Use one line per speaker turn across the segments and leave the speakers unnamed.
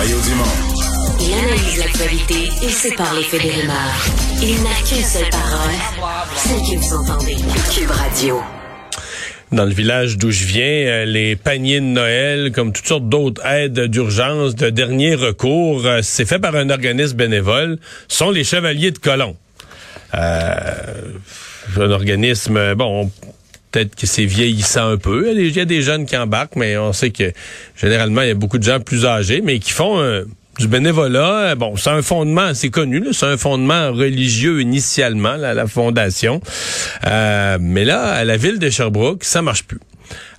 Mario Dumont.
Il analyse l'actualité et sépare les faits des rumeurs. Il n'a qu'une seule parole, celle que vous entendez. Cube Radio.
Dans le village d'où je viens, euh, les paniers de Noël, comme toutes sortes d'autres aides d'urgence, de dernier recours, euh, c'est fait par un organisme bénévole, sont les Chevaliers de Colomb. Euh, un organisme, bon, peut-être que c'est vieillissant un peu. Il y a des- jeunes qui embarquent, mais on sait que généralement, il y a beaucoup de gens plus âgés, mais qui font euh, du bénévolat. Euh, Bon, c'est un fondement, c'est connu, c'est un fondement religieux initialement, la fondation. Euh, mais là, à la ville de Sherbrooke, ça marche plus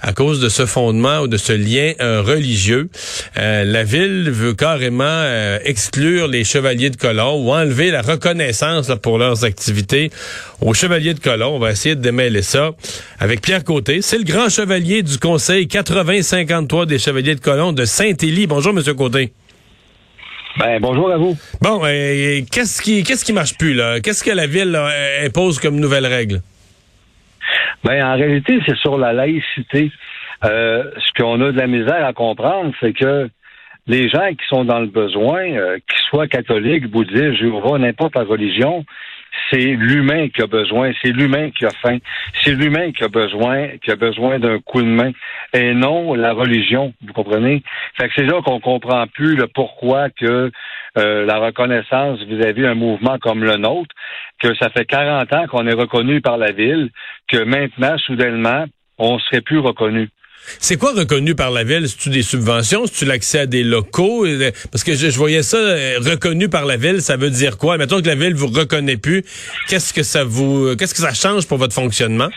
à cause de ce fondement ou de ce lien euh, religieux. Euh, la ville veut carrément euh, exclure les chevaliers de colon ou enlever la reconnaissance là, pour leurs activités aux chevaliers de colon. On va essayer de démêler ça avec Pierre Côté. C'est le grand chevalier du conseil 80-53 des chevaliers de colon de Saint-Élie. Bonjour, Monsieur Côté.
Ben, bonjour à vous.
Bon, qu'est-ce qui qu'est-ce qui marche plus là? Qu'est-ce que la ville là, impose comme nouvelle règle?
Ben, en réalité, c'est sur la laïcité. Euh, ce qu'on a de la misère à comprendre, c'est que les gens qui sont dans le besoin, euh, soient catholiques, bouddhistes, Jéhovah, n'importe la religion, c'est l'humain qui a besoin, c'est l'humain qui a faim, c'est l'humain qui a besoin, qui a besoin d'un coup de main, et non la religion, vous comprenez? Fait que c'est là qu'on comprend plus le pourquoi que euh, la reconnaissance vis-à-vis un mouvement comme le nôtre, que ça fait 40 ans qu'on est reconnu par la ville, que maintenant, soudainement, on serait plus reconnu.
C'est quoi reconnu par la ville? C'est-tu des subventions? C'est-tu l'accès à des locaux? Parce que je, je voyais ça, euh, reconnu par la ville, ça veut dire quoi? Mettons que la ville vous reconnaît plus. Qu'est-ce que ça vous, qu'est-ce que ça change pour votre fonctionnement?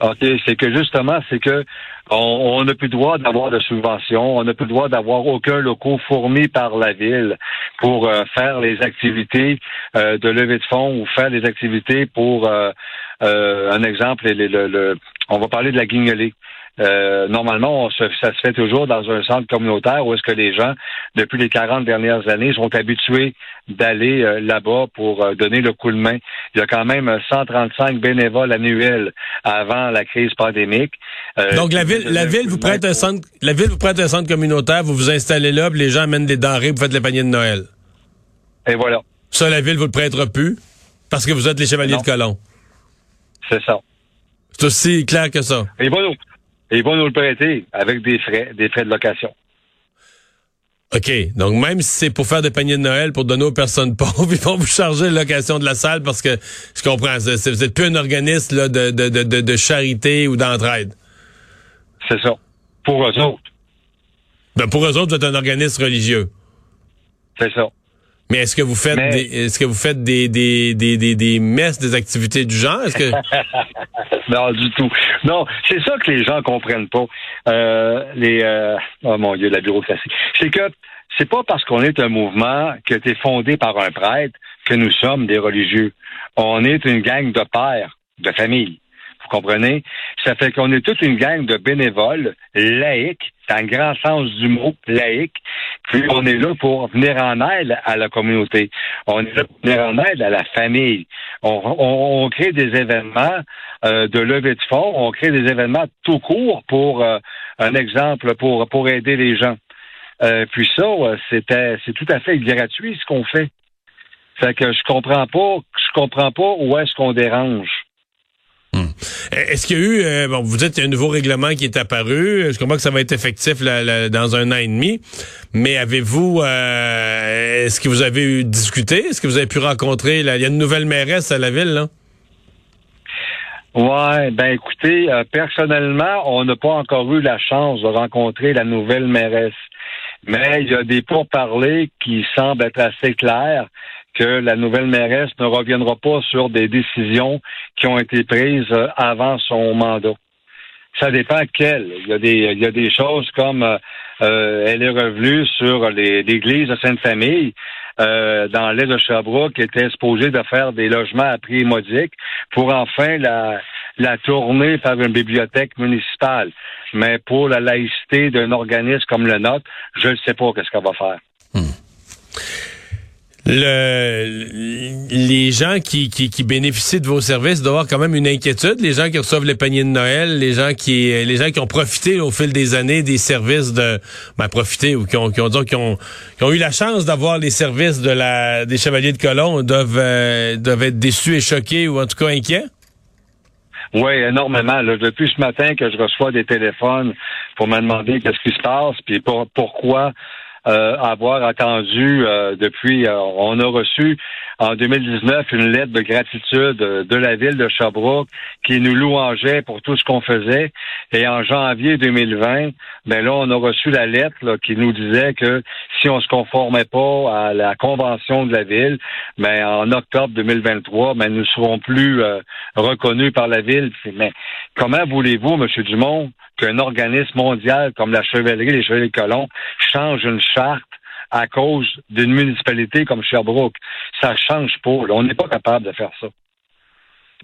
OK, c'est que justement, c'est que on n'a plus le droit d'avoir de subventions, on n'a plus le droit d'avoir aucun locaux fourni par la ville pour euh, faire les activités euh, de levée de fonds ou faire les activités pour euh, euh, un exemple, on va parler de la guignolée. Euh, normalement, on se- ça se fait toujours dans un centre communautaire où est-ce que les gens, depuis les 40 dernières années, sont habitués d'aller euh, là-bas pour euh, donner le coup de main. Il y a quand même 135 bénévoles annuels avant la crise pandémique. Euh,
Donc la ville, la ville vous prête un centre, la ville vous prête un centre communautaire, vous vous installez là, puis les gens amènent des denrées, vous faites les paniers de Noël.
Et voilà,
Ça, la ville vous le prêtera plus parce que vous êtes les chevaliers
Non.
de colon.
c'est ça.
C'est aussi clair que ça.
Et nous, et ils vont nous le prêter avec des frais, des frais de location.
OK. Donc, même si c'est pour faire des paniers de Noël pour donner aux personnes pauvres, ils vont vous charger la location de la salle parce que je comprends. Vous êtes plus un organisme là, de, de, de, de, de charité ou d'entraide.
C'est ça. Pour eux autres,
Ben, pour eux autres, vous êtes un organisme religieux.
c'est ça.
Mais est-ce que vous faites
Mais-
des est-ce que vous faites des, des, des, des, des messes, des activités du genre? Est-ce que
Non, du tout. Non, c'est ça que les gens comprennent pas. Euh, les, euh, oh mon Dieu, la bureaucratie. C'est que c'est pas parce qu'on est un mouvement qui a été fondé par un prêtre que nous sommes des religieux. On est une gang de pères, de familles. Vous comprenez? Ça fait qu'on est toute une gang de bénévoles laïcs, dans le grand sens du mot laïque. Puis on est là pour venir en aide à la communauté. On est là pour venir en aide à la famille. On, on- on crée des événements euh, de levée de fonds. On crée des événements tout court pour euh, un exemple pour pour aider les gens. Euh, puis ça, c'était c'est tout à fait gratuit ce qu'on fait. Fait que je comprends pas, je comprends pas où est-ce qu'on dérange.
Est-ce qu'il y a eu, euh, bon, vous dites qu'il y a un nouveau règlement qui est apparu. Je comprends que ça va être effectif dans un an et demi. Mais avez-vous, euh, est-ce que vous avez eu discuté? Est-ce que vous avez pu rencontrer, là, il y a une nouvelle mairesse à la ville, là?
Ouais, ben écoutez, euh, personnellement, on n'a pas encore eu la chance de rencontrer la nouvelle mairesse. Mais il y a des pourparlers qui semblent être assez clairs que la nouvelle mairesse ne reviendra pas sur des décisions qui ont été prises euh, avant son mandat. Ça dépend quelles. Il y a des, il y a des choses comme euh, elle est revenue sur l'église de Sainte-Famille. Euh, dans l'est de Sherbrooke qui était supposé de faire des logements à prix modique pour enfin la, la tourner par une bibliothèque municipale. Mais pour la laïcité d'un organisme comme le nôtre, je ne sais pas qu'est-ce qu'elle va faire. Hmm
le, les gens qui, qui, qui, bénéficient de vos services doivent avoir quand même une inquiétude. Les gens qui reçoivent les paniers de Noël, les gens qui les gens qui ont profité au fil des années des services de ben, profiter ou qui ont qui ont, qui ont, qui ont eu la chance d'avoir les services de la des chevaliers de colon doivent euh, doivent être déçus et choqués ou en tout cas inquiets?
Oui, énormément. Depuis ce matin que je reçois des téléphones pour me demander qu'est-ce qui se passe, puis pourquoi euh, avoir attendu euh, depuis. Euh, on a reçu en 2019 une lettre de gratitude de la ville de Sherbrooke qui nous louangeait pour tout ce qu'on faisait. Et en janvier 2020, ben là, on a reçu la lettre qui nous disait que si on se conformait pas à la convention de la ville, ben en octobre 2023, ben nous serons plus reconnus par la ville. Mais comment voulez-vous, Monsieur Dumont, qu'un organisme mondial comme la Chevalerie, les Chevaliers Colons, change une charte à cause d'une municipalité comme Sherbrooke. Ça change pas. On n'est pas capable de faire ça.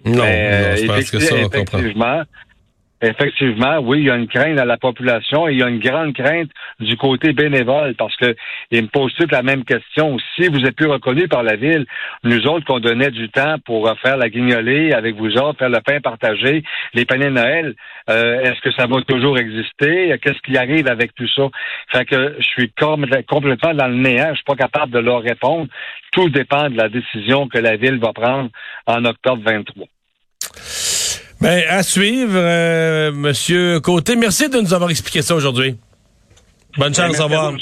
Non, je pense que ça, on
Effectivement, oui, il y a une crainte à la population et il y a une grande crainte du côté bénévole parce que il me pose toute la même question. Si vous êtes plus reconnu par la ville, nous autres qu'on donnait du temps pour faire la guignolée avec vous autres, faire le pain partagé, les paniers de Noël, euh, est-ce que ça va toujours exister? Qu'est-ce qui arrive avec tout ça? Fait que je suis complètement dans le néant, je suis pas capable de leur répondre. Tout dépend de la décision que la ville va prendre en octobre 23.
Ben, à suivre, euh, Monsieur Côté. Merci de nous avoir expliqué ça aujourd'hui. Bonne chance, au revoir.